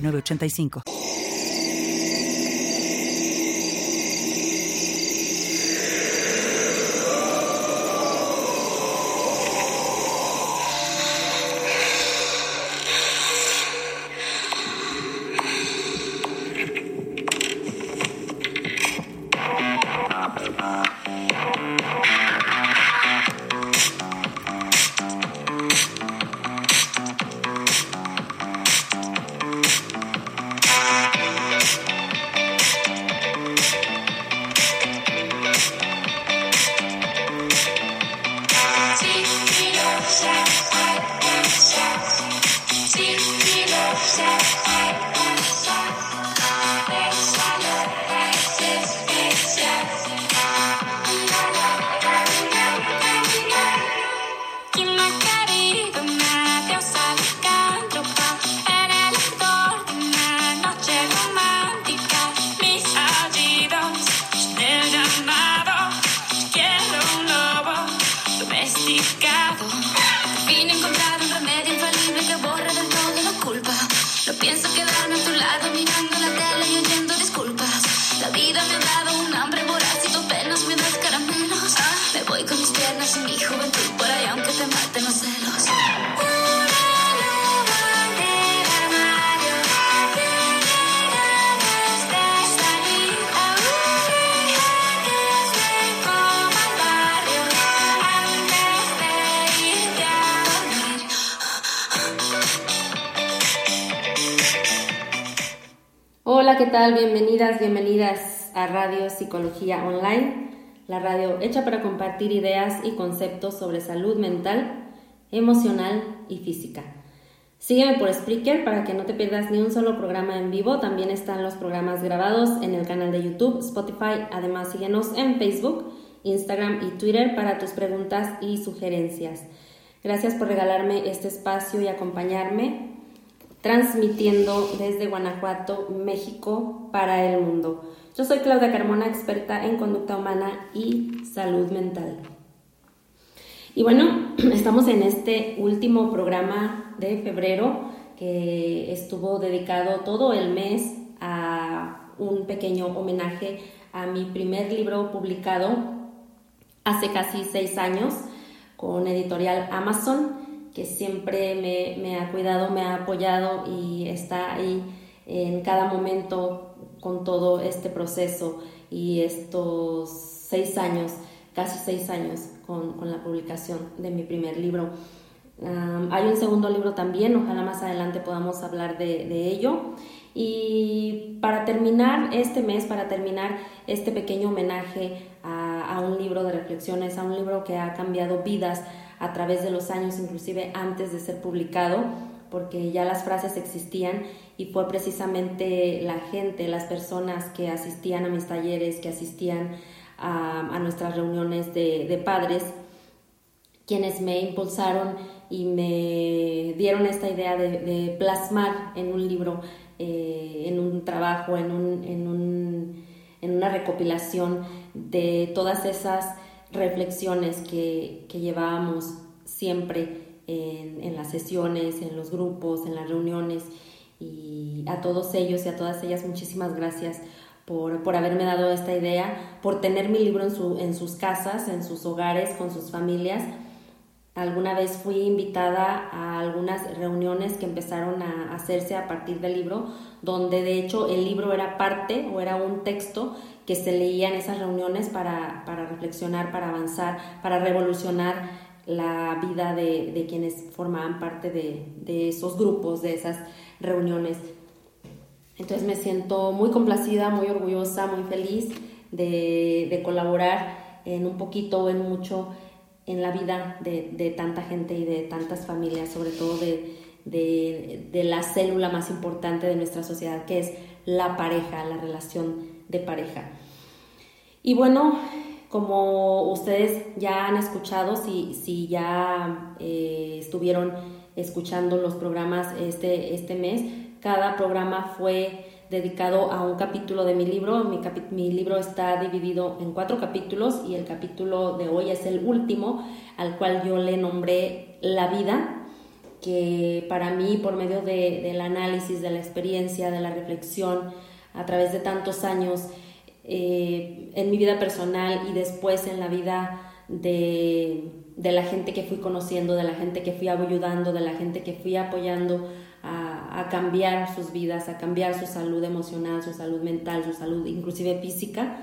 8985. Bienvenidas, bienvenidas a Radio Psicología Online, la radio hecha para compartir ideas y conceptos sobre salud mental, emocional y física. Sígueme por Spreaker para que no te pierdas ni un solo programa en vivo. También están los programas grabados en el canal de YouTube, Spotify. Además, síguenos en Facebook, Instagram y Twitter para tus preguntas y sugerencias. Gracias por regalarme este espacio y acompañarme transmitiendo desde Guanajuato, México, para el mundo. Yo soy Claudia Carmona, experta en conducta humana y salud mental. Y bueno, estamos en este último programa de febrero que estuvo dedicado todo el mes a un pequeño homenaje a mi primer libro publicado hace casi seis años con editorial Amazon que siempre me, ha cuidado, me ha apoyado y está ahí en cada momento con todo este proceso y estos seis años, casi seis años con, la publicación de mi primer libro. hay un segundo libro también, ojalá más adelante podamos hablar de, ello. Y para terminar este mes, para terminar este pequeño homenaje a, a un libro de reflexiones, a un libro que ha cambiado vidas, a través de los años, inclusive antes de ser publicado, porque ya las frases existían y fue precisamente la gente, las personas que asistían a mis talleres, que asistían a, nuestras reuniones de, padres, quienes me impulsaron y me dieron esta idea de, plasmar en un libro, eh, en un trabajo, en, un, en, un, en una recopilación de todas esas reflexiones que, llevábamos siempre en, las sesiones, en los grupos, en las reuniones. Y a todos ellos y a todas ellas muchísimas gracias por, haberme dado esta idea, por tener mi libro en, su, en sus casas, en sus hogares, con sus familias. Alguna vez fui invitada a algunas reuniones que empezaron a hacerse a partir del libro, donde de hecho el libro era parte o era un texto que se leía en esas reuniones para, reflexionar, para avanzar, para revolucionar la vida de, quienes formaban parte de, esos grupos, de esas reuniones. Entonces me siento muy complacida, muy orgullosa, muy feliz de, colaborar en un poquito o en mucho en la vida de, tanta gente y de tantas familias, sobre todo de, de, de la célula más importante de nuestra sociedad, que es la pareja, la relación de pareja. Y bueno, como ustedes ya han escuchado, si, si ya eh, estuvieron escuchando los programas este, este mes, cada programa fue dedicado a un capítulo de mi libro. Mi, mi, libro está dividido en cuatro capítulos y el capítulo de hoy es el último, al cual yo le nombré La vida, que para mí, por medio de, del análisis, de la experiencia, de la reflexión, a través de tantos años, eh, en mi vida personal y después en la vida de, de, la gente que fui conociendo, de la gente que fui ayudando, de la gente que fui apoyando a, a, cambiar sus vidas, a cambiar su salud emocional, su salud mental, su salud inclusive física,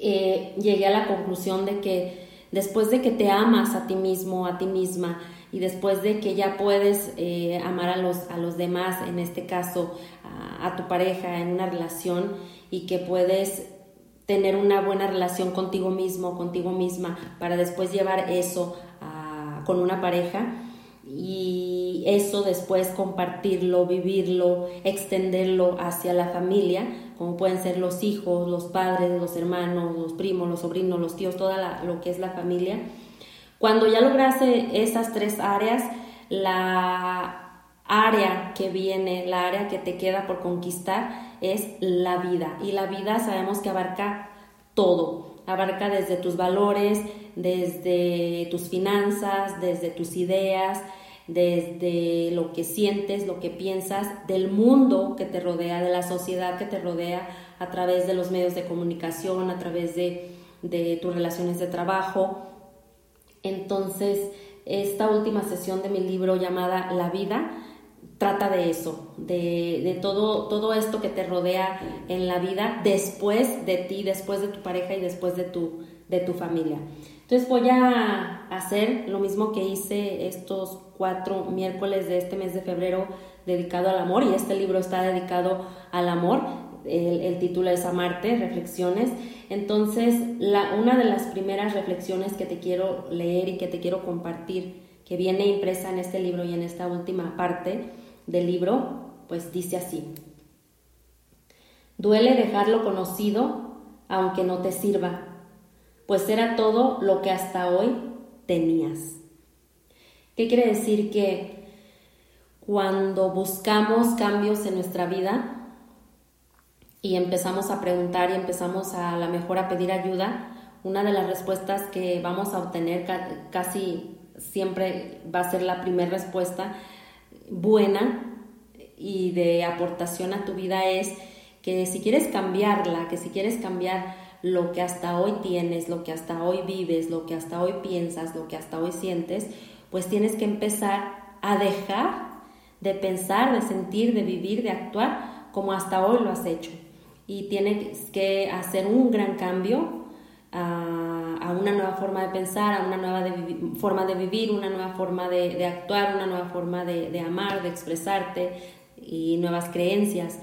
eh, llegué a la conclusión de que después de que te amas a ti mismo, a ti misma, y después de que ya puedes eh, amar a los, a los demás, en este caso a, a tu pareja, en una relación, y que puedes tener una buena relación contigo mismo, contigo misma, para después llevar eso con una pareja y eso después compartirlo, vivirlo, extenderlo hacia la familia, como pueden ser los hijos, los padres, los hermanos, los primos, los sobrinos, los tíos, toda lo que es la familia. Cuando ya lograste esas tres áreas, la área que viene, la área que te queda por conquistar es la vida. Y la vida sabemos que abarca todo. Abarca desde tus valores, desde tus finanzas, desde tus ideas, desde lo que sientes, lo que piensas, del mundo que te rodea, de la sociedad que te rodea, a través de los medios de comunicación, a través de, de tus relaciones de trabajo. Entonces, esta última sesión de mi libro llamada La vida trata de eso, de, todo, todo esto que te rodea en la vida después de ti, después de tu pareja y después de tu, de tu familia. Entonces voy a hacer lo mismo que hice estos cuatro miércoles de este mes de febrero dedicado al amor y este libro está dedicado al amor. El, título es Amarte, Reflexiones. Entonces, la, una de las primeras reflexiones que te quiero leer y que te quiero compartir, que viene impresa en este libro y en esta última parte, del libro, pues dice así. Duele dejar lo conocido aunque no te sirva, pues era todo lo que hasta hoy tenías. ¿Qué quiere decir? Que cuando buscamos cambios en nuestra vida y empezamos a preguntar y empezamos a, a la mejor a pedir ayuda, una de las respuestas que vamos a obtener casi siempre va a ser la primera respuesta buena y de aportación a tu vida es que si quieres cambiarla, que si quieres cambiar lo que hasta hoy tienes, lo que hasta hoy vives, lo que hasta hoy piensas, lo que hasta hoy sientes, pues tienes que empezar a dejar de pensar, de sentir, de vivir, de actuar como hasta hoy lo has hecho. Y tienes que hacer un gran cambio a, una nueva forma de pensar, a una nueva forma de vivir, una nueva forma de, actuar, una nueva forma de, amar, de expresarte y nuevas creencias.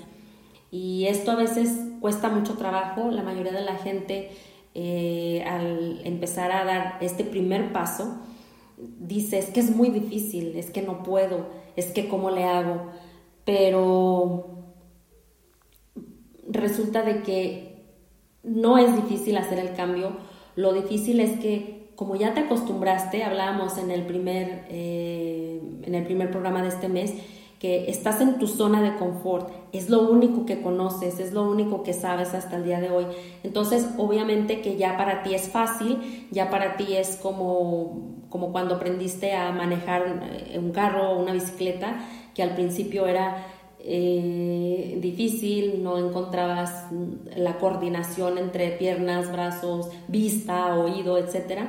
Y esto a veces cuesta mucho trabajo, la mayoría de la gente eh, al empezar a dar este primer paso dice es que es muy difícil, es que no puedo, es que cómo le hago, pero resulta de que no es difícil hacer el cambio, lo difícil es que como ya te acostumbraste, hablábamos en el primer, eh, en el primer programa de este mes, que estás en tu zona de confort, es lo único que conoces, es lo único que sabes hasta el día de hoy. Entonces, obviamente que ya para ti es fácil, ya para ti es como, como cuando aprendiste a manejar eh, un carro o una bicicleta, que al principio era eh, difícil, no encontrabas la coordinación entre piernas, brazos, vista, oído, etc.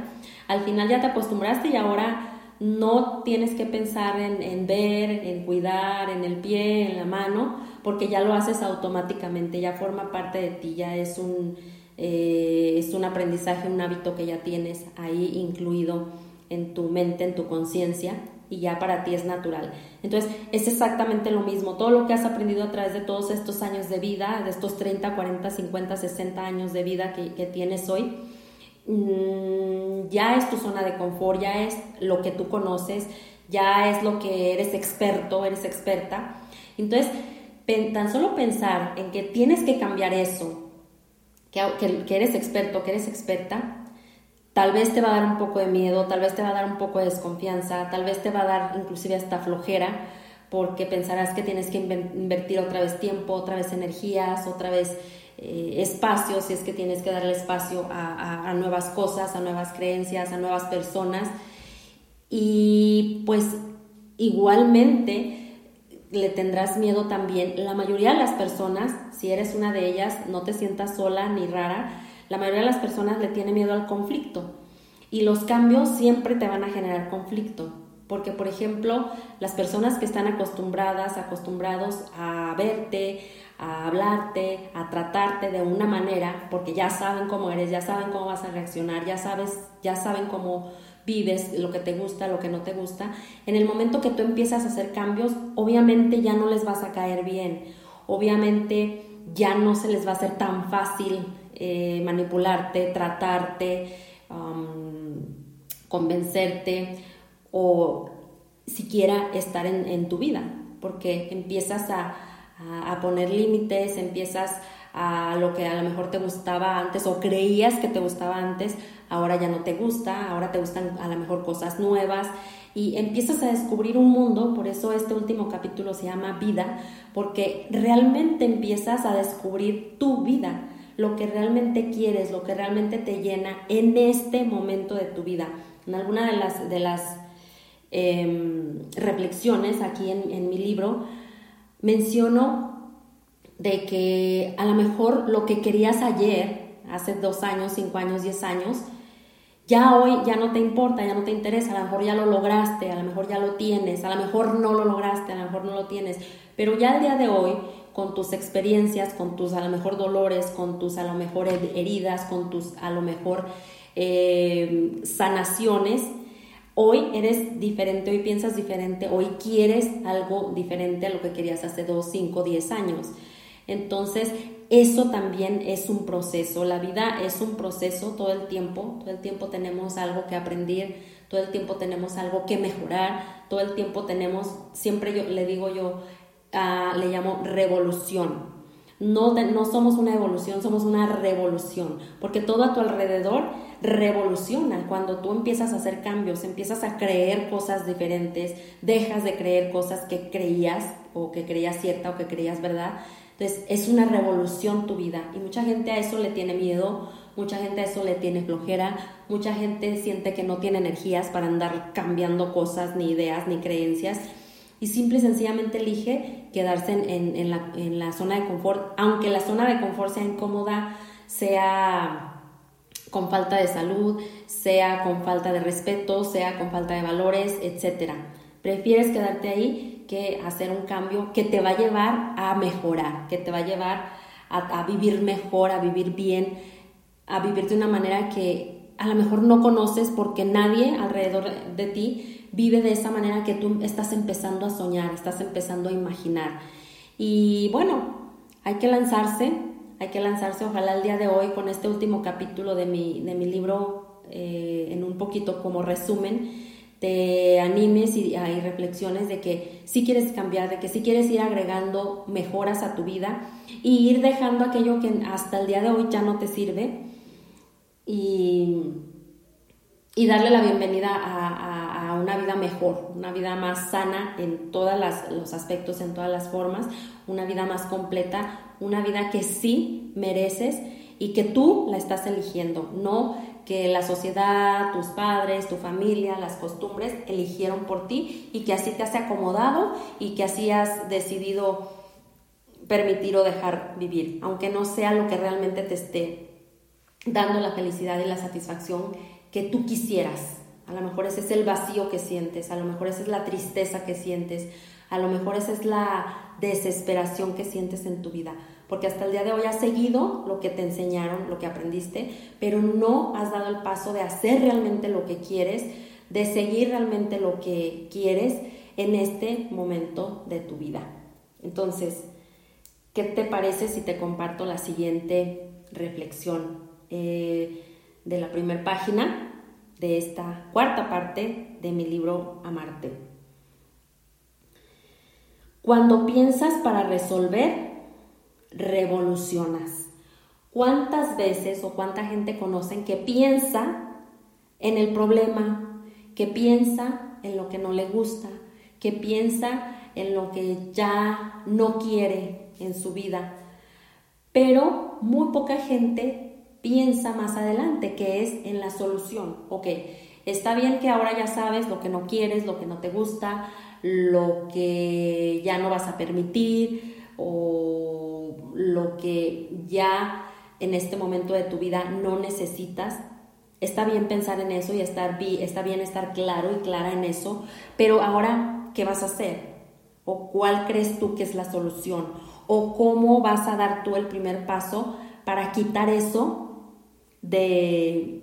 Al final ya te acostumbraste y ahora no tienes que pensar en, ver, en cuidar, en el pie, en la mano, porque ya lo haces automáticamente, ya forma parte de ti, ya es un, eh, es un aprendizaje, un hábito que ya tienes ahí incluido en tu mente, en tu conciencia y ya para ti es natural. Entonces, es exactamente lo mismo. Todo lo que has aprendido a través de todos estos años de vida, de estos 30, 40, 50, 60 años de vida que, tienes hoy, mm, ya es tu zona de confort, ya es lo que tú conoces, ya es lo que eres experto, eres experta. Entonces, tan solo pensar en que tienes que cambiar eso, que, que, eres experto, que eres experta, tal vez te va a dar un poco de miedo, tal vez te va a dar un poco de desconfianza, tal vez te va a dar inclusive hasta flojera, porque pensarás que tienes que invertir otra vez tiempo, otra vez energías, otra vez eh, espacio, si es que tienes que darle espacio a, nuevas cosas, a nuevas creencias, a nuevas personas. Y pues igualmente le tendrás miedo también. La mayoría de las personas, si eres una de ellas, no te sientas sola ni rara, la mayoría de las personas le tiene miedo al conflicto. Y los cambios siempre te van a generar conflicto. Porque, por ejemplo, las personas que están acostumbradas, acostumbrados a verte, a hablarte, a tratarte de una manera, porque ya saben cómo eres, ya saben cómo vas a reaccionar, ya sabes, ya saben cómo vives, lo que te gusta, lo que no te gusta. En el momento que tú empiezas a hacer cambios, obviamente ya no les vas a caer bien, obviamente ya no se les va a hacer tan fácil eh, manipularte, tratarte, convencerte o siquiera estar en, tu vida, porque empiezas a, poner límites, empiezas a lo que a lo mejor te gustaba antes o creías que te gustaba antes, ahora ya no te gusta, ahora te gustan a lo mejor cosas nuevas y empiezas a descubrir un mundo, por eso este último capítulo se llama vida, porque realmente empiezas a descubrir tu vida, lo que realmente quieres, lo que realmente te llena en este momento de tu vida. En alguna de las, de las Em, reflexiones aquí en, mi libro, menciono de que a lo mejor lo que querías ayer, hace dos años, cinco años, diez años, ya hoy ya no te importa, ya no te interesa, a lo mejor ya lo lograste, a lo mejor ya lo tienes, a lo mejor no lo lograste, a lo mejor no lo tienes, pero ya el día de hoy, con tus experiencias, con tus a lo mejor dolores, con tus a lo mejor heridas, con tus a lo mejor eh, sanaciones, Hoy eres diferente, hoy piensas diferente, hoy quieres algo diferente a lo que querías hace 2, 5, 10 años. Entonces, eso también es un proceso. La vida es un proceso todo el tiempo. Todo el tiempo tenemos algo que aprender, todo el tiempo tenemos algo que mejorar, todo el tiempo tenemos, siempre yo le digo yo, le llamo revolución. No, no somos una evolución, somos una revolución, porque todo a tu alrededor revoluciona cuando tú empiezas a hacer cambios, empiezas a creer cosas diferentes, dejas de creer cosas que creías o que creías cierta o que creías verdad. Entonces es una revolución tu vida y mucha gente a eso le tiene miedo, mucha gente a eso le tiene flojera, mucha gente siente que no tiene energías para andar cambiando cosas, ni ideas, ni creencias y simple y sencillamente elige quedarse en, la, en la zona de confort, aunque la zona de confort sea incómoda, sea con falta de salud, sea con falta de respeto, sea con falta de valores, etc. Prefieres quedarte ahí que hacer un cambio que te va a llevar a mejorar, que te va a llevar a, vivir mejor, a vivir bien, a vivir de una manera que a lo mejor no conoces porque nadie alrededor de ti vive de esa manera que tú estás empezando a soñar, estás empezando a imaginar. Y bueno, hay que lanzarse, hay que lanzarse ojalá el día de hoy con este último capítulo de mi, de mi libro eh, en un poquito como resumen te animes y hay reflexiones de que si quieres cambiar, de que si quieres ir agregando mejoras a tu vida y ir dejando aquello que hasta el día de hoy ya no te sirve y, y darle la bienvenida a, a, una vida mejor, una vida más sana en todos los aspectos, en todas las formas, una vida más completa, una vida que sí mereces y que tú la estás eligiendo, no que la sociedad, tus padres, tu familia, las costumbres eligieron por ti y que así te has acomodado y que así has decidido permitir o dejar vivir, aunque no sea lo que realmente te esté dando la felicidad y la satisfacción que tú quisieras. A lo mejor ese es el vacío que sientes, a lo mejor esa es la tristeza que sientes, a lo mejor esa es la desesperación que sientes en tu vida, porque hasta el día de hoy has seguido lo que te enseñaron, lo que aprendiste, pero no has dado el paso de hacer realmente lo que quieres, de seguir realmente lo que quieres en este momento de tu vida. Entonces, ¿qué te parece si te comparto la siguiente reflexión eh, de la primera página de esta cuarta parte de mi libro Amarte? Cuando piensas para resolver, revolucionas. ¿Cuántas veces o cuánta gente conocen que piensa en el problema, que piensa en lo que no le gusta, que piensa en lo que ya no quiere en su vida? Pero muy poca gente piensa más adelante, que es en la solución. Ok, está bien que ahora ya sabes lo que no quieres, lo que no te gusta, lo que ya no vas a permitir o lo que ya en este momento de tu vida no necesitas. Está bien pensar en eso y estar, está bien estar claro y clara en eso, pero ahora, ¿qué vas a hacer? ¿O cuál crees tú que es la solución? ¿O cómo vas a dar tú el primer paso para quitar eso de,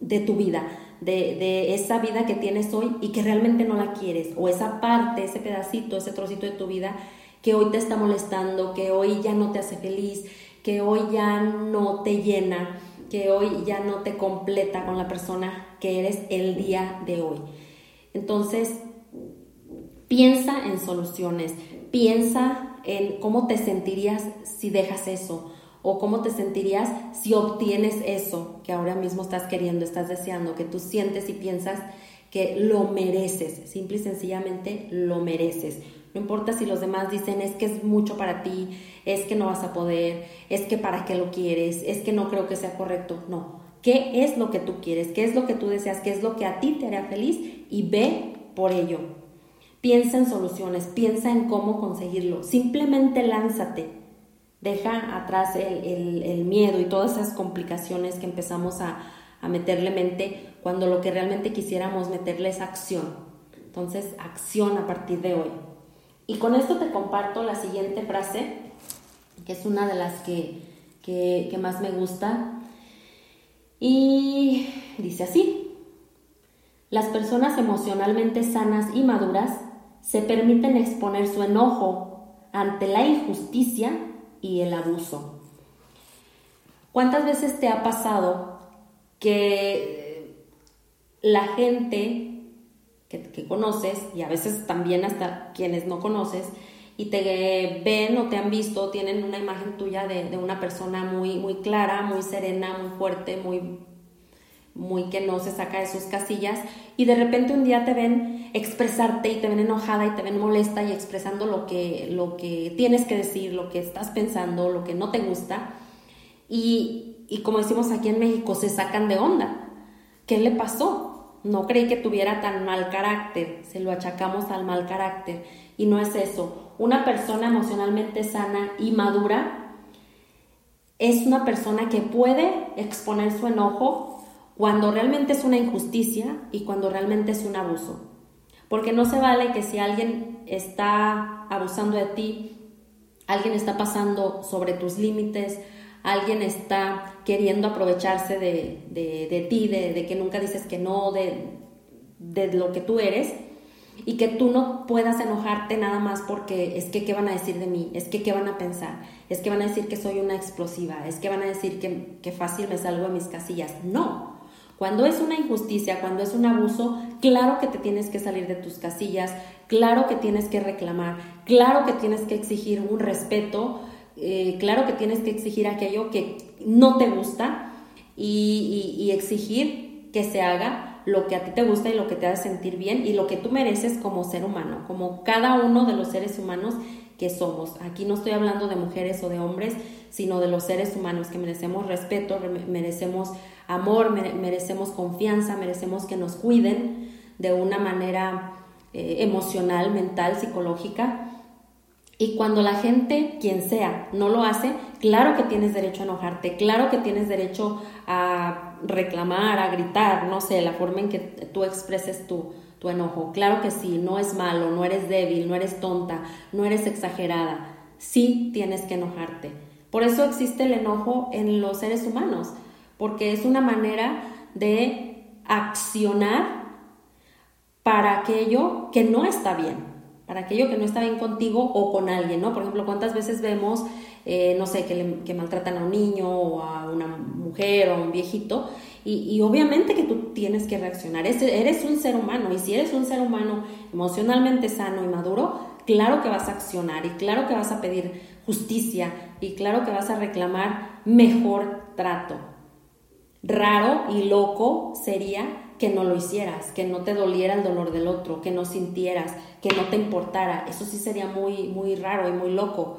de tu vida? de, esa vida que tienes hoy y que realmente no la quieres, o esa parte, ese pedacito, ese trocito de tu vida que hoy te está molestando, que hoy ya no te hace feliz, que hoy ya no te llena, que hoy ya no te completa con la persona que eres el día de hoy. Entonces, piensa en soluciones, piensa en cómo te sentirías si dejas eso, o cómo te sentirías si obtienes eso que ahora mismo estás queriendo, estás deseando, que tú sientes y piensas que lo mereces, simple y sencillamente lo mereces. No importa si los demás dicen es que es mucho para ti, es que no vas a poder, es que para qué lo quieres, es que no creo que sea correcto. No, ¿qué es lo que tú quieres? ¿Qué es lo que tú deseas? ¿Qué es lo que a ti te hará feliz? Y ve por ello. Piensa en soluciones, piensa en cómo conseguirlo. Simplemente lánzate deja atrás el, miedo y todas esas complicaciones que empezamos a, a, meterle mente cuando lo que realmente quisiéramos meterle es acción. Entonces, acción a partir de hoy. Y con esto te comparto la siguiente frase, que es una de las que, que más me gusta. Y dice así, las personas emocionalmente sanas y maduras se permiten exponer su enojo ante la injusticia y el abuso. ¿Cuántas veces te ha pasado que la gente que, conoces, y a veces también hasta quienes no conoces, y te ven o te han visto, tienen una imagen tuya de, de, una persona muy, muy clara, muy serena, muy fuerte, muy muy que no se saca de sus casillas y de repente un día te ven expresarte y te ven enojada y te ven molesta y expresando lo que, lo que tienes que decir, lo que estás pensando, lo que no te gusta y, y como decimos aquí en México, se sacan de onda. ¿Qué le pasó? No creí que tuviera tan mal carácter, se lo achacamos al mal carácter y no es eso. Una persona emocionalmente sana y madura es una persona que puede exponer su enojo cuando realmente es una injusticia y cuando realmente es un abuso. Porque no se vale que si alguien está abusando de ti, alguien está pasando sobre tus límites, alguien está queriendo aprovecharse de, ti, de, que nunca dices que no, de, de lo que tú eres, y que tú no puedas enojarte nada más porque es que qué van a decir de mí, es que qué van a pensar, es que van a decir que soy una explosiva, es que van a decir que, que fácil me salgo de mis casillas. No, cuando es una injusticia, cuando es un abuso, claro que te tienes que salir de tus casillas, claro que tienes que reclamar, claro que tienes que exigir un respeto, eh, claro que tienes que exigir aquello que no te gusta y, exigir que se haga lo que a ti te gusta y lo que te hace sentir bien y lo que tú mereces como ser humano, como cada uno de los seres humanos que somos. Aquí no estoy hablando de mujeres o de hombres, sino de los seres humanos que merecemos respeto, merecemos amor, merecemos confianza, merecemos que nos cuiden de una manera eh, emocional, mental, psicológica. Y cuando la gente, quien sea, no lo hace, claro que tienes derecho a enojarte, claro que tienes derecho a reclamar, a gritar, no sé, la forma en que tú expreses tu, tu enojo. Claro que sí, no es malo, no eres débil, no eres tonta, no eres exagerada. Sí tienes que enojarte. Por eso existe el enojo en los seres humanos porque es una manera de accionar para aquello que no está bien, para aquello que no está bien contigo o con alguien, ¿no? Por ejemplo, ¿cuántas veces vemos, eh, no sé, que, maltratan a un niño o a una mujer o a un viejito? Y, obviamente que tú tienes que reaccionar, eres un ser humano y si eres un ser humano emocionalmente sano y maduro, claro que vas a accionar y claro que vas a pedir justicia y claro que vas a reclamar mejor trato. Raro y loco sería que no lo hicieras, que no te doliera el dolor del otro, que no sintieras, que no te importara. Eso sí sería muy, muy raro y muy loco.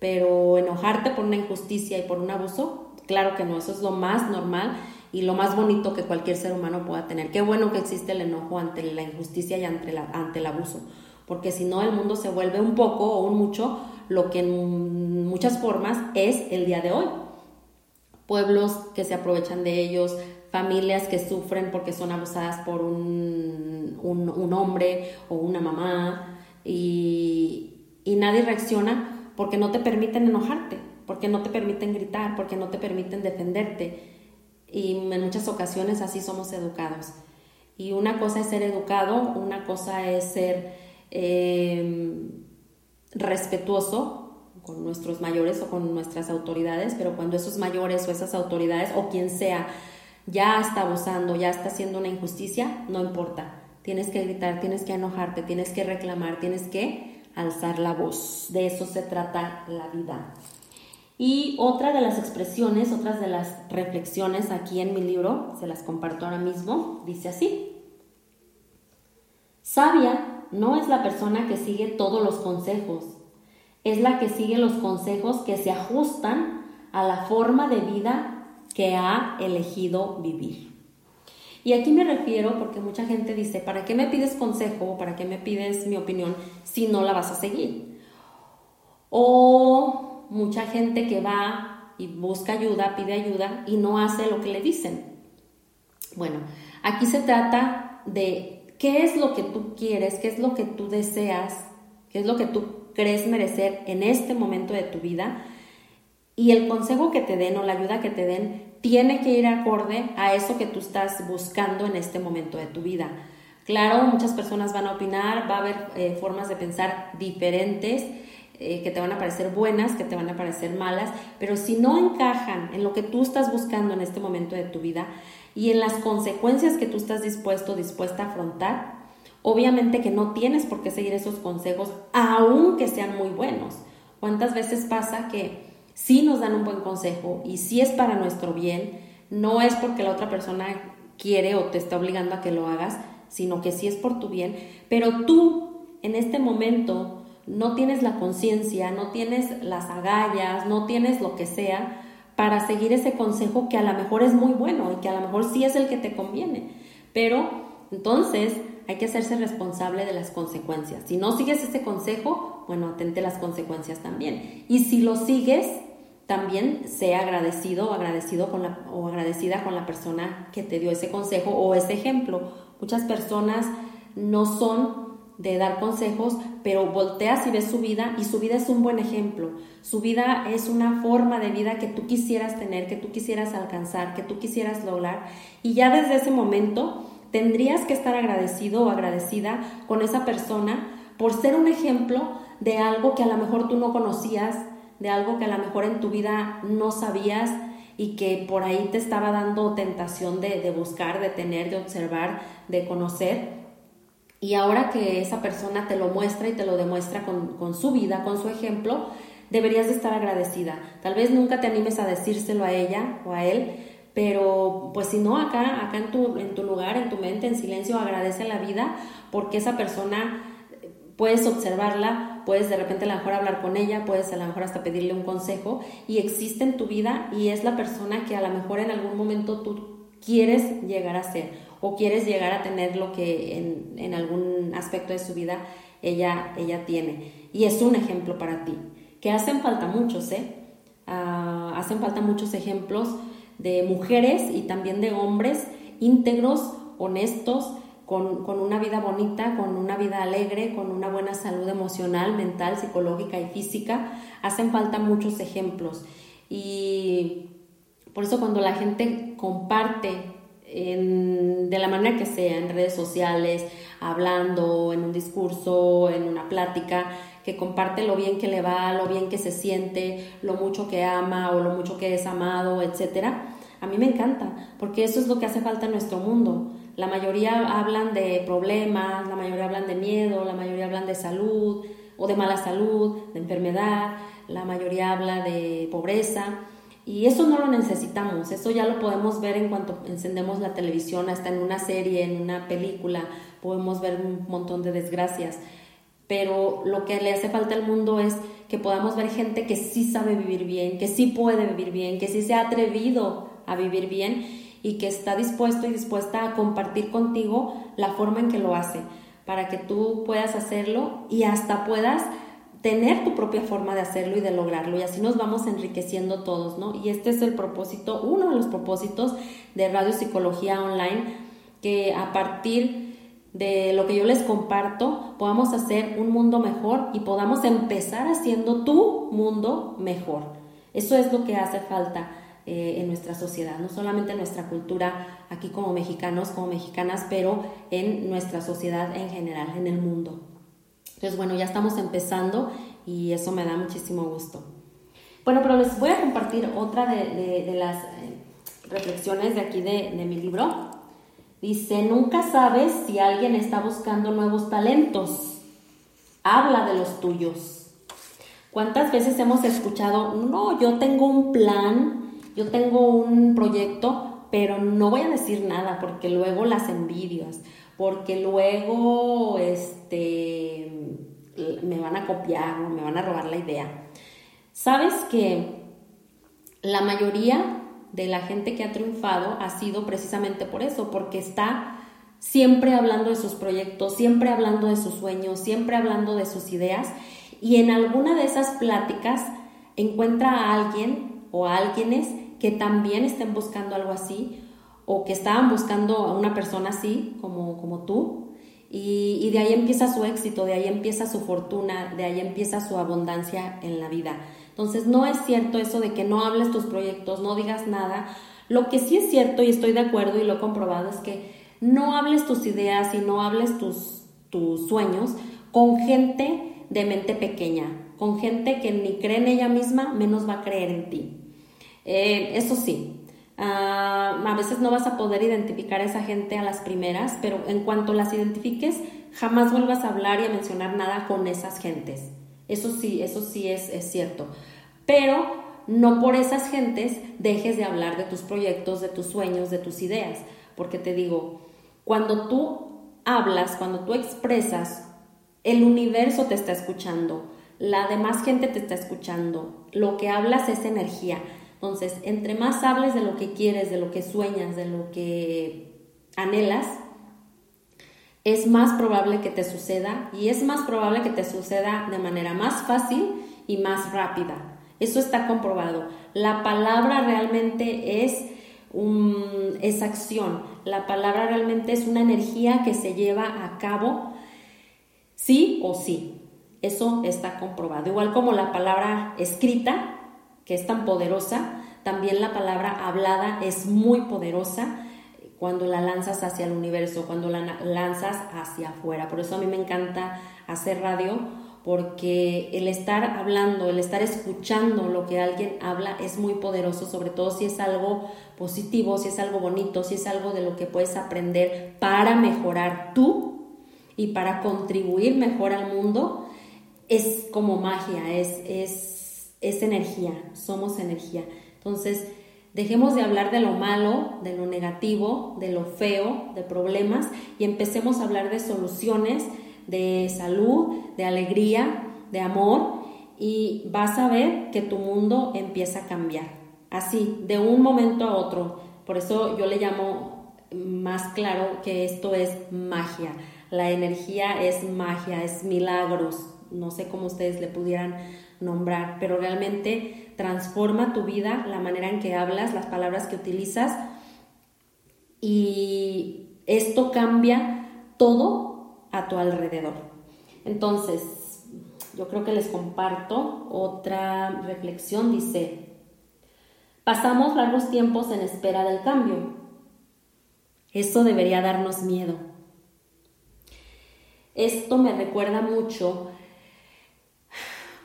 Pero enojarte por una injusticia y por un abuso, claro que no, eso es lo más normal y lo más bonito que cualquier ser humano pueda tener. Qué bueno que existe el enojo ante la injusticia y ante, ante el abuso, porque si no el mundo se vuelve un poco o un mucho lo que en muchas formas es el día de hoy. Pueblos que se aprovechan de ellos, familias que sufren porque son abusadas por un, un, hombre o una mamá y, y nadie reacciona porque no te permiten enojarte, porque no te permiten gritar, porque no te permiten defenderte. Y en muchas ocasiones así somos educados. Y una cosa es ser educado, una cosa es ser eh, respetuoso con nuestros mayores o con nuestras autoridades, pero cuando esos mayores o esas autoridades o quien sea ya está abusando, ya está haciendo una injusticia, no importa. Tienes que gritar, tienes que enojarte, tienes que reclamar, tienes que alzar la voz. De eso se trata la vida. Y otra de las expresiones, otras de las reflexiones aquí en mi libro, se las comparto ahora mismo, dice así. Sabia no es la persona que sigue todos los consejos, es la que sigue los consejos que se ajustan a la forma de vida que ha elegido vivir. Y aquí me refiero porque mucha gente dice, ¿para qué me pides consejo? ¿Para qué me pides mi opinión si no la vas a seguir? O mucha gente que va y busca ayuda, pide ayuda y no hace lo que le dicen. Bueno, aquí se trata de qué es lo que tú quieres, qué es lo que tú deseas, qué es lo que tú crees merecer en este momento de tu vida y el consejo que te den o la ayuda que te den tiene que ir acorde a eso que tú estás buscando en este momento de tu vida. Claro, muchas personas van a opinar, va a haber eh, formas de pensar diferentes eh, que te van a parecer buenas, que te van a parecer malas, pero si no encajan en lo que tú estás buscando en este momento de tu vida y en las consecuencias que tú estás dispuesto, dispuesta a afrontar, obviamente que no tienes por qué seguir esos consejos, aunque sean muy buenos. ¿Cuántas veces pasa que si nos dan un buen consejo y si es para nuestro bien, no es porque la otra persona quiere o te está obligando a que lo hagas, sino que sí es por tu bien, pero tú en este momento no tienes la conciencia, no tienes las agallas, no tienes lo que sea para seguir ese consejo que a lo mejor es muy bueno y que a lo mejor sí es el que te conviene. Pero entonces hay que hacerse responsable de las consecuencias. Si no sigues ese consejo, bueno, atente las consecuencias también. Y si lo sigues, también sea agradecido o agradecido con la, o agradecida con la persona que te dio ese consejo o ese ejemplo. Muchas personas no son de dar consejos, pero volteas y ves su vida y su vida es un buen ejemplo. Su vida es una forma de vida que tú quisieras tener, que tú quisieras alcanzar, que tú quisieras lograr. Y ya desde ese momento tendrías que estar agradecido o agradecida con esa persona por ser un ejemplo de algo que a lo mejor tú no conocías, de algo que a lo mejor en tu vida no sabías y que por ahí te estaba dando tentación de, buscar, de tener, de observar, de conocer. Y ahora que esa persona te lo muestra y te lo demuestra con, con, su vida, con su ejemplo, deberías de estar agradecida. Tal vez nunca te animes a decírselo a ella o a él, pero pues si no, acá, acá en tu, en tu lugar, en tu mente, en silencio, agradece la vida porque esa persona puedes observarla, puedes de repente a lo mejor hablar con ella, puedes a lo mejor hasta pedirle un consejo y existe en tu vida y es la persona que a lo mejor en algún momento tú quieres llegar a ser o quieres llegar a tener lo que en, en algún aspecto de su vida ella, ella tiene. Y es un ejemplo para ti, que hacen falta muchos, ¿eh? Ah, hacen falta muchos ejemplos de mujeres y también de hombres íntegros, honestos, con, una vida bonita, con una vida alegre, con una buena salud emocional, mental, psicológica y física. Hacen falta muchos ejemplos. Y por eso cuando la gente comparte de la manera que sea, en redes sociales, hablando, en un discurso, en una plática, que comparte lo bien que le va, lo bien que se siente, lo mucho que ama o lo mucho que es amado, etcétera. A mí me encanta, porque eso es lo que hace falta en nuestro mundo la mayoría hablan de problemas, la mayoría hablan de miedo, la mayoría hablan de salud, o de mala salud, de enfermedad, la mayoría habla de pobreza. Y eso no lo necesitamos, eso ya lo podemos ver en cuanto encendemos la televisión, hasta en una serie, en una película, podemos ver un montón de desgracias. Pero lo que le hace falta al mundo es que podamos ver gente que sí sabe vivir bien, que sí puede vivir bien, que sí se ha atrevido a vivir bien y que está dispuesto y dispuesta a compartir contigo la forma en que lo hace, para que tú puedas hacerlo y hasta puedas tener tu propia forma de hacerlo y de lograrlo y así nos vamos enriqueciendo todos, ¿no? Y este es el propósito, uno de los propósitos de Radio Psicología Online, que a partir de lo que yo les comparto podamos hacer un mundo mejor y podamos empezar haciendo tu mundo mejor. Eso es lo que hace falta eh, en nuestra sociedad, no solamente en nuestra cultura aquí como mexicanos, como mexicanas, pero en nuestra sociedad en general, en el mundo. Entonces, bueno, ya estamos empezando y eso me da muchísimo gusto. Bueno, pero les voy a compartir otra de, las eh, reflexiones de aquí de, de mi libro. Dice, nunca sabes si alguien está buscando nuevos talentos. Habla de los tuyos. ¿Cuántas veces hemos escuchado, no, yo tengo un plan, yo tengo un proyecto, pero no voy a decir nada porque luego las envidias, porque luego este, me van a copiar o me van a robar la idea. Sabes que la mayoría de la gente que ha triunfado ha sido precisamente por eso, porque está siempre hablando de sus proyectos, siempre hablando de sus sueños, siempre hablando de sus ideas y en alguna de esas pláticas encuentra a alguien o a alguienes que también estén buscando algo así o que estaban buscando a una persona así como, como tú. Y, de ahí empieza su éxito, de ahí empieza su fortuna, de ahí empieza su abundancia en la vida. Entonces no es cierto eso de que no hables tus proyectos, no digas nada. Lo que sí es cierto y estoy de acuerdo y lo he comprobado es que no hables tus ideas y no hables tus, tus sueños con gente de mente pequeña, con gente que ni cree en ella misma, menos va a creer en ti. Eh, eso sí, Ah, a veces no vas a poder identificar a esa gente a las primeras, pero en cuanto las identifiques, jamás vuelvas a hablar y a mencionar nada con esas gentes. Eso sí, eso sí es, es cierto. Pero no por esas gentes dejes de hablar de tus proyectos, de tus sueños, de tus ideas. Porque te digo, cuando tú hablas, cuando tú expresas, el universo te está escuchando, la demás gente te está escuchando, lo que hablas es energía. Entonces, entre más hables de lo que quieres, de lo que sueñas, de lo que anhelas, es más probable que te suceda y es más probable que te suceda de manera más fácil y más rápida. Eso está comprobado. La palabra realmente es, un, es acción. La palabra realmente es una energía que se lleva a cabo sí o sí. Eso está comprobado. Igual como la palabra escrita, que es tan poderosa, también la palabra hablada es muy poderosa cuando la lanzas hacia el universo, cuando la lanzas hacia afuera. Por eso a mí me encanta hacer radio, porque el estar hablando, el estar escuchando lo que alguien habla es muy poderoso, sobre todo si es algo positivo, si es algo bonito, si es algo de lo que puedes aprender para mejorar tú y para contribuir mejor al mundo, es como magia, es, es es energía, somos energía. Entonces, dejemos de hablar de lo malo, de lo negativo, de lo feo, de problemas y empecemos a hablar de soluciones, de salud, de alegría, de amor y vas a ver que tu mundo empieza a cambiar. Así, de un momento a otro. Por eso yo le llamo más claro que esto es magia. La energía es magia, es milagros. No sé cómo ustedes le pudieran nombrar, pero realmente transforma tu vida, la manera en que hablas, las palabras que utilizas y esto cambia todo a tu alrededor. Entonces, yo creo que les comparto otra reflexión, dice, pasamos largos tiempos en espera del cambio. Eso debería darnos miedo. Esto me recuerda mucho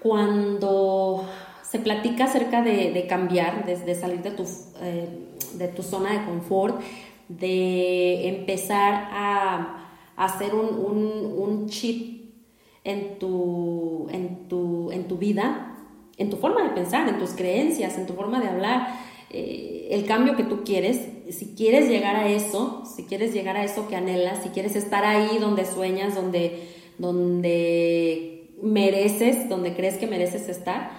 cuando se platica acerca de, cambiar, de, salir de tu, eh, de tu zona de confort, de empezar a, hacer un, chip en tu, en tu, en tu vida, en tu forma de pensar, en tus creencias, en tu forma de hablar, eh, el cambio que tú quieres, si quieres llegar a eso, si quieres llegar a eso que anhelas, si quieres estar ahí donde sueñas, donde, donde mereces, donde crees que mereces estar,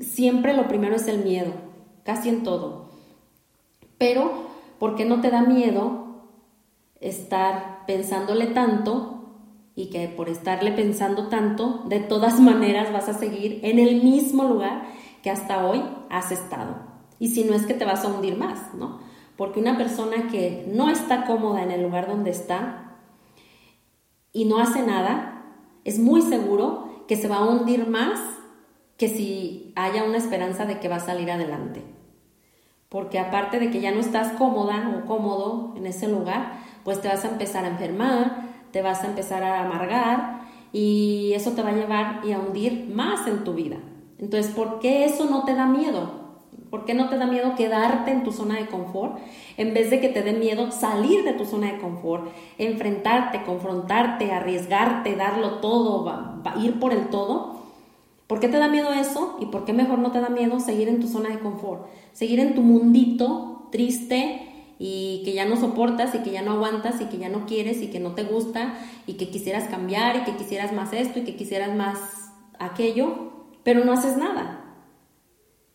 siempre lo primero es el miedo, casi en todo. Pero, ¿por qué no te da miedo estar pensándole tanto y que por estarle pensando tanto, de todas maneras vas a seguir en el mismo lugar que hasta hoy has estado? Y si no es que te vas a hundir más, ¿no? Porque una persona que no está cómoda en el lugar donde está y no hace nada, es muy seguro que se va a hundir más que si haya una esperanza de que va a salir adelante. Porque aparte de que ya no estás cómoda o cómodo en ese lugar, pues te vas a empezar a enfermar, te vas a empezar a amargar y eso te va a llevar y a hundir más en tu vida. Entonces, ¿por qué eso no te da miedo? ¿Por qué no te da miedo quedarte en tu zona de confort en vez de que te dé miedo salir de tu zona de confort, enfrentarte, confrontarte, arriesgarte, darlo todo, ir por el todo? ¿Por qué te da miedo eso? ¿Y por qué mejor no te da miedo seguir en tu zona de confort? Seguir en tu mundito triste y que ya no soportas y que ya no aguantas y que ya no quieres y que no te gusta y que quisieras cambiar y que quisieras más esto y que quisieras más aquello, pero no haces nada.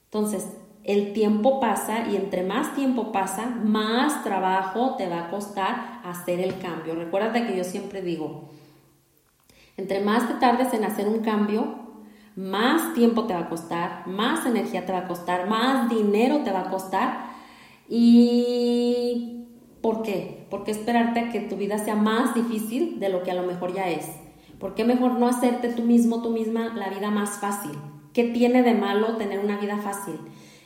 Entonces, el tiempo pasa y entre más tiempo pasa, más trabajo te va a costar hacer el cambio. Recuerda que yo siempre digo, entre más te tardes en hacer un cambio, más tiempo te va a costar, más energía te va a costar, más dinero te va a costar. ¿Y por qué? Porque esperarte a que tu vida sea más difícil de lo que a lo mejor ya es. ¿Por qué mejor no hacerte tú mismo, tú misma, la vida más fácil? ¿Qué tiene de malo tener una vida fácil?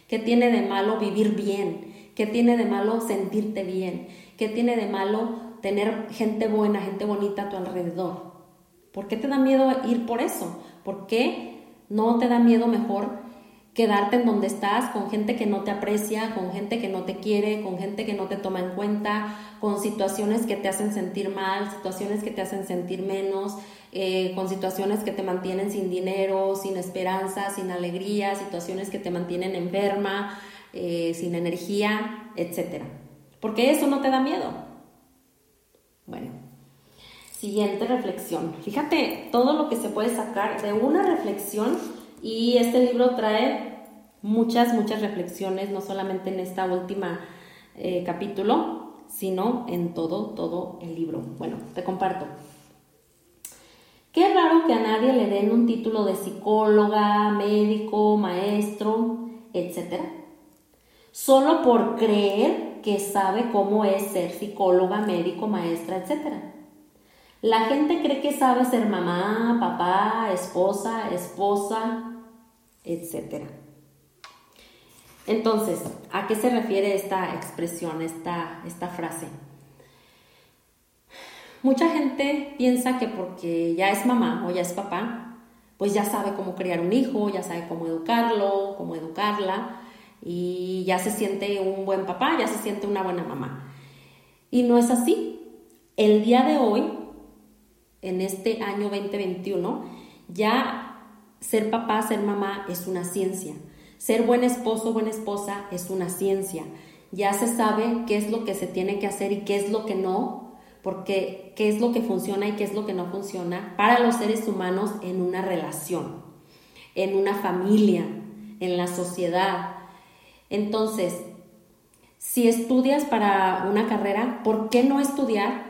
¿Qué tiene de malo vivir bien? ¿Qué tiene de malo sentirte bien? ¿Qué tiene de malo tener gente buena, gente bonita a tu alrededor? ¿Por qué te da miedo ir por eso? ¿Por qué no te da miedo mejor quedarte en donde estás con gente que no te aprecia, con gente que no te quiere, con gente que no te toma en cuenta, con situaciones que te hacen sentir mal, situaciones que te hacen sentir menos, eh, con situaciones que te mantienen sin dinero, sin esperanza, sin alegría, situaciones que te mantienen enferma, eh, sin energía, etc. Porque eso no te da miedo. Bueno, siguiente reflexión. Fíjate todo lo que se puede sacar de una reflexión y este libro trae muchas, muchas reflexiones, no solamente en esta última eh, capítulo, sino en todo, todo el libro. Bueno, te comparto. Qué raro que a nadie le den un título de psicóloga, médico, maestro, etc. Solo por creer que sabe cómo es ser psicóloga, médico, maestra, etc. La gente cree que sabe ser mamá, papá, esposa, esposa, etcétera. Entonces, ¿a qué se refiere esta expresión, esta, esta frase? Mucha gente piensa que porque ya es mamá o ya es papá, pues ya sabe cómo criar un hijo, ya sabe cómo educarlo, cómo educarla, y ya se siente un buen papá, ya se siente una buena mamá. Y no es así. El día de hoy, en este año 2021, ya ser papá, ser mamá es una ciencia. Ser buen esposo, buena esposa es una ciencia. Ya se sabe qué es lo que se tiene que hacer y qué es lo que no, porque qué es lo que funciona y qué es lo que no funciona para los seres humanos en una relación, en una familia, en la sociedad. Entonces, si estudias para una carrera, ¿por qué no estudiar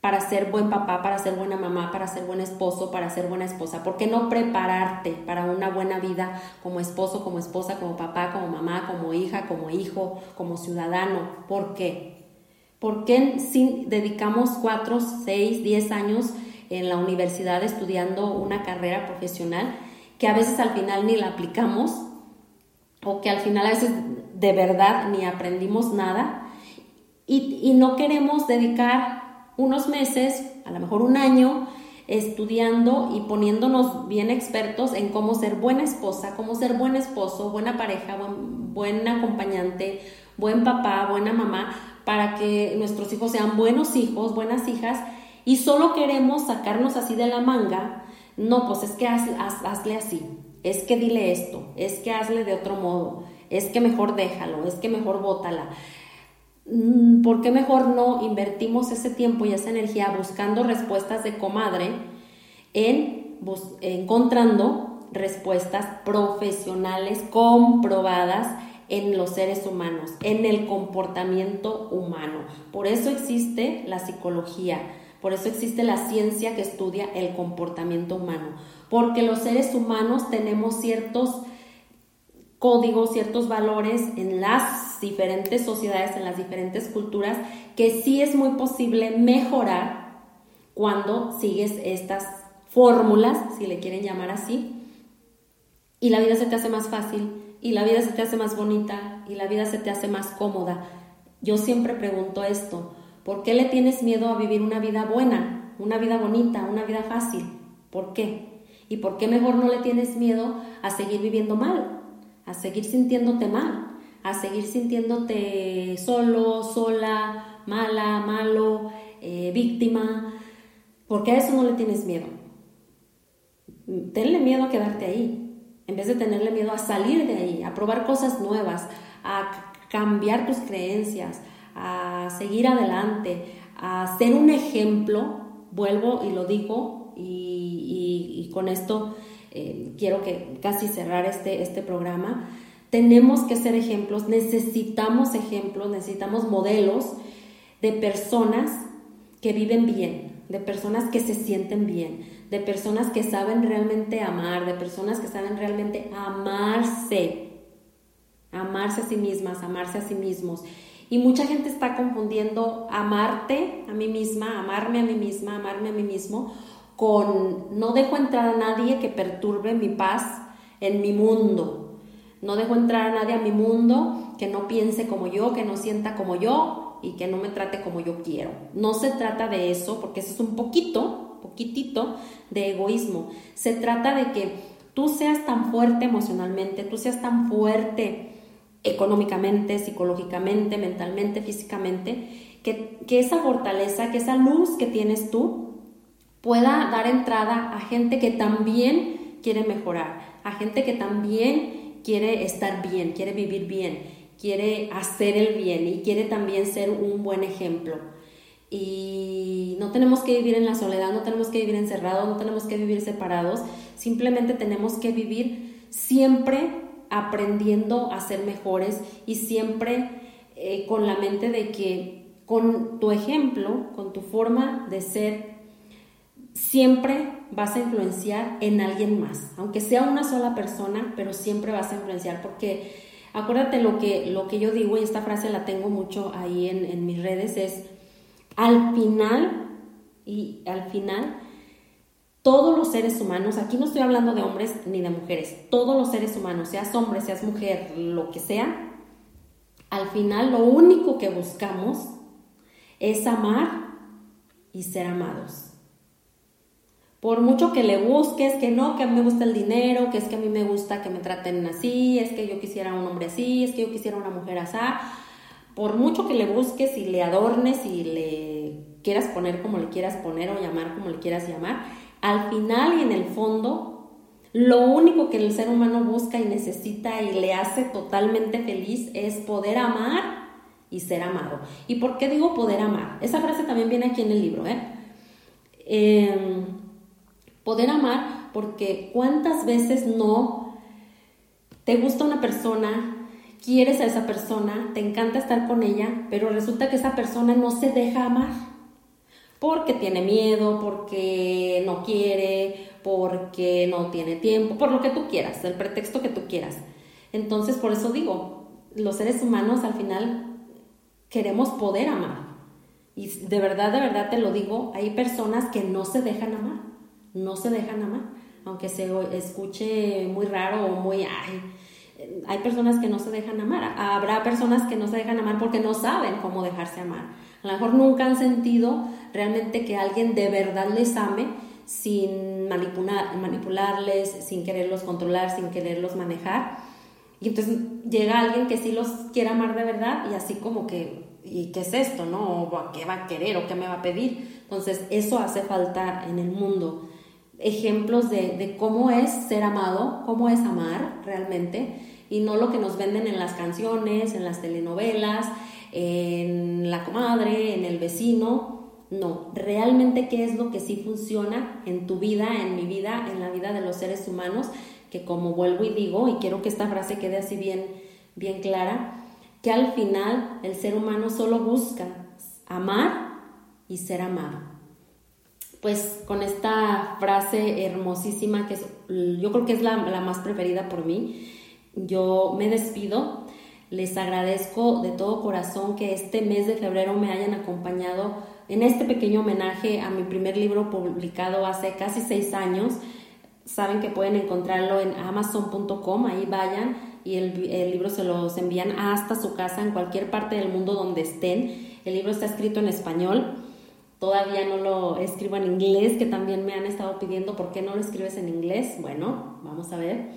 para ser buen papá, para ser buena mamá, para ser buen esposo, para ser buena esposa? ¿Por qué no prepararte para una buena vida como esposo, como esposa, como papá, como mamá, como hija, como hijo, como ciudadano? ¿Por qué? ¿Por qué si dedicamos cuatro, seis, diez años en la universidad estudiando una carrera profesional que a veces al final ni la aplicamos o que al final a veces de verdad ni aprendimos nada y, y no queremos dedicar unos meses, a lo mejor un año, estudiando y poniéndonos bien expertos en cómo ser buena esposa, cómo ser buen esposo, buena pareja, buen, acompañante, buen papá, buena mamá, para que nuestros hijos sean buenos hijos, buenas hijas y solo queremos sacarnos así de la manga, no, pues es que hazle así, es que dile esto, es que hazle de otro modo, es que mejor déjalo, es que mejor bótala. Mm, ¿Por qué mejor no invertimos ese tiempo y esa energía buscando respuestas de comadre en encontrando respuestas profesionales comprobadas en los seres humanos, en el comportamiento humano? Por eso existe la psicología, por eso existe la ciencia que estudia el comportamiento humano, porque los seres humanos tenemos ciertos códigos, ciertos valores en las diferentes sociedades, en las diferentes culturas, que sí es muy posible mejorar cuando sigues estas fórmulas, si le quieren llamar así, y la vida se te hace más fácil, y la vida se te hace más bonita, y la vida se te hace más cómoda. Yo siempre pregunto esto, ¿por qué le tienes miedo a vivir una vida buena, una vida bonita, una vida fácil? ¿Por qué? ¿Y por qué mejor no le tienes miedo a seguir viviendo mal? a seguir sintiéndote mal, a seguir sintiéndote solo, sola, mala, malo, eh, víctima, porque a eso no le tienes miedo. Tenle miedo a quedarte ahí, en vez de tenerle miedo a salir de ahí, a probar cosas nuevas, a cambiar tus creencias, a seguir adelante, a ser un ejemplo, vuelvo y lo digo, y con esto eh, quiero que casi cerrar este, este programa, tenemos que ser ejemplos, necesitamos ejemplos, necesitamos modelos de personas que viven bien, de personas que se sienten bien, de personas que saben realmente amar, de personas que saben realmente amarse, amarse a sí mismas, amarse a sí mismos. Y mucha gente está confundiendo amarte a mí misma, amarme a mí misma, amarme a mí mismo con no dejo entrar a nadie que perturbe mi paz en mi mundo. No dejo entrar a nadie a mi mundo que no piense como yo, que no sienta como yo y que no me trate como yo quiero. No se trata de eso, porque eso es un poquito, poquitito de egoísmo. Se trata de que tú seas tan fuerte emocionalmente, tú seas tan fuerte económicamente, psicológicamente, mentalmente, físicamente, que, que esa fortaleza, que esa luz que tienes tú, pueda dar entrada a gente que también quiere mejorar, a gente que también quiere estar bien, quiere vivir bien, quiere hacer el bien y quiere también ser un buen ejemplo. Y no tenemos que vivir en la soledad, no tenemos que vivir encerrados, no tenemos que vivir separados, simplemente tenemos que vivir siempre aprendiendo a ser mejores y siempre eh, con la mente de que con tu ejemplo, con tu forma de ser, siempre vas a influenciar en alguien más, aunque sea una sola persona, pero siempre vas a influenciar. Porque acuérdate lo que, lo que yo digo y esta frase la tengo mucho ahí en, en mis redes es al final y al final todos los seres humanos, aquí no estoy hablando de hombres ni de mujeres, todos los seres humanos, seas hombre, seas mujer, lo que sea, al final lo único que buscamos es amar y ser amados. Por mucho que le busques, que no, que a mí me gusta el dinero, que es que a mí me gusta que me traten así, es que yo quisiera un hombre así, es que yo quisiera una mujer así, por mucho que le busques y le adornes y le quieras poner como le quieras poner o llamar como le quieras llamar, al final y en el fondo, lo único que el ser humano busca y necesita y le hace totalmente feliz es poder amar y ser amado. ¿Y por qué digo poder amar? Esa frase también viene aquí en el libro, ¿eh? eh Poder amar porque cuántas veces no te gusta una persona, quieres a esa persona, te encanta estar con ella, pero resulta que esa persona no se deja amar. Porque tiene miedo, porque no quiere, porque no tiene tiempo, por lo que tú quieras, el pretexto que tú quieras. Entonces, por eso digo, los seres humanos al final queremos poder amar. Y de verdad, de verdad te lo digo, hay personas que no se dejan amar no se dejan amar, aunque se escuche muy raro o muy, ay, hay personas que no se dejan amar, habrá personas que no se dejan amar porque no saben cómo dejarse amar. A lo mejor nunca han sentido realmente que alguien de verdad les ame sin manipular, manipularles, sin quererlos controlar, sin quererlos manejar. Y entonces llega alguien que sí los quiere amar de verdad y así como que ¿y qué es esto? ¿No? ¿O qué va a querer o qué me va a pedir? Entonces, eso hace falta en el mundo. Ejemplos de, de cómo es ser amado, cómo es amar realmente, y no lo que nos venden en las canciones, en las telenovelas, en la comadre, en el vecino. No, realmente qué es lo que sí funciona en tu vida, en mi vida, en la vida de los seres humanos, que como vuelvo y digo, y quiero que esta frase quede así bien, bien clara, que al final el ser humano solo busca amar y ser amado. Pues con esta frase hermosísima, que es, yo creo que es la, la más preferida por mí, yo me despido. Les agradezco de todo corazón que este mes de febrero me hayan acompañado en este pequeño homenaje a mi primer libro publicado hace casi seis años. Saben que pueden encontrarlo en amazon.com, ahí vayan y el, libro se los envían hasta su casa en cualquier parte del mundo donde estén. El libro está escrito en español. Todavía no lo escribo en inglés, que también me han estado pidiendo por qué no lo escribes en inglés. Bueno, vamos a ver.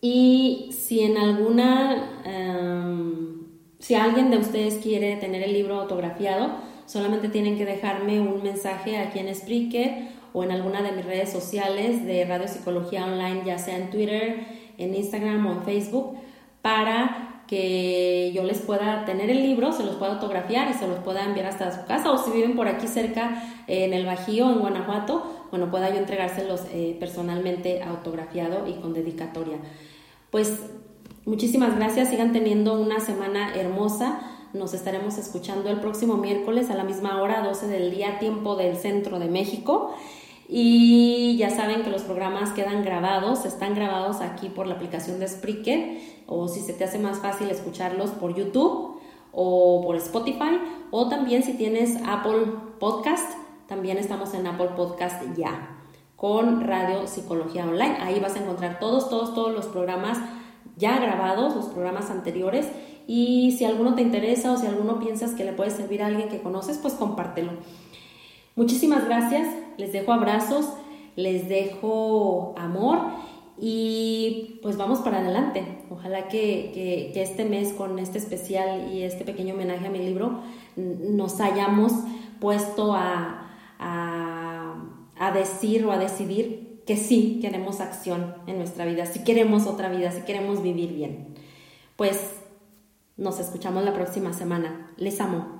Y si en alguna, em, si alguien de ustedes quiere tener el libro autografiado, solamente tienen que dejarme un mensaje aquí en Spreaker o en alguna de mis redes sociales de Radio Psicología Online, ya sea en Twitter, en Instagram o en Facebook para que yo les pueda tener el libro, se los pueda autografiar y se los pueda enviar hasta su casa o si viven por aquí cerca en el Bajío, en Guanajuato, bueno, pueda yo entregárselos eh, personalmente autografiado y con dedicatoria. Pues muchísimas gracias, sigan teniendo una semana hermosa. Nos estaremos escuchando el próximo miércoles a la misma hora, 12 del día, tiempo del centro de México. Y ya saben que los programas quedan grabados, están grabados aquí por la aplicación de Spreaker o si se te hace más fácil escucharlos por YouTube o por Spotify o también si tienes Apple Podcast, también estamos en Apple Podcast ya con Radio Psicología Online. Ahí vas a encontrar todos, todos, todos los programas ya grabados, los programas anteriores y si alguno te interesa o si alguno piensas que le puede servir a alguien que conoces, pues compártelo. Muchísimas gracias, les dejo abrazos, les dejo amor y pues vamos para adelante. Ojalá que, este mes con este especial y este pequeño homenaje a mi libro nos hayamos puesto a, a decir o a decidir que sí queremos acción en nuestra vida, si queremos otra vida, si queremos vivir bien. Pues nos escuchamos la próxima semana. Les amo.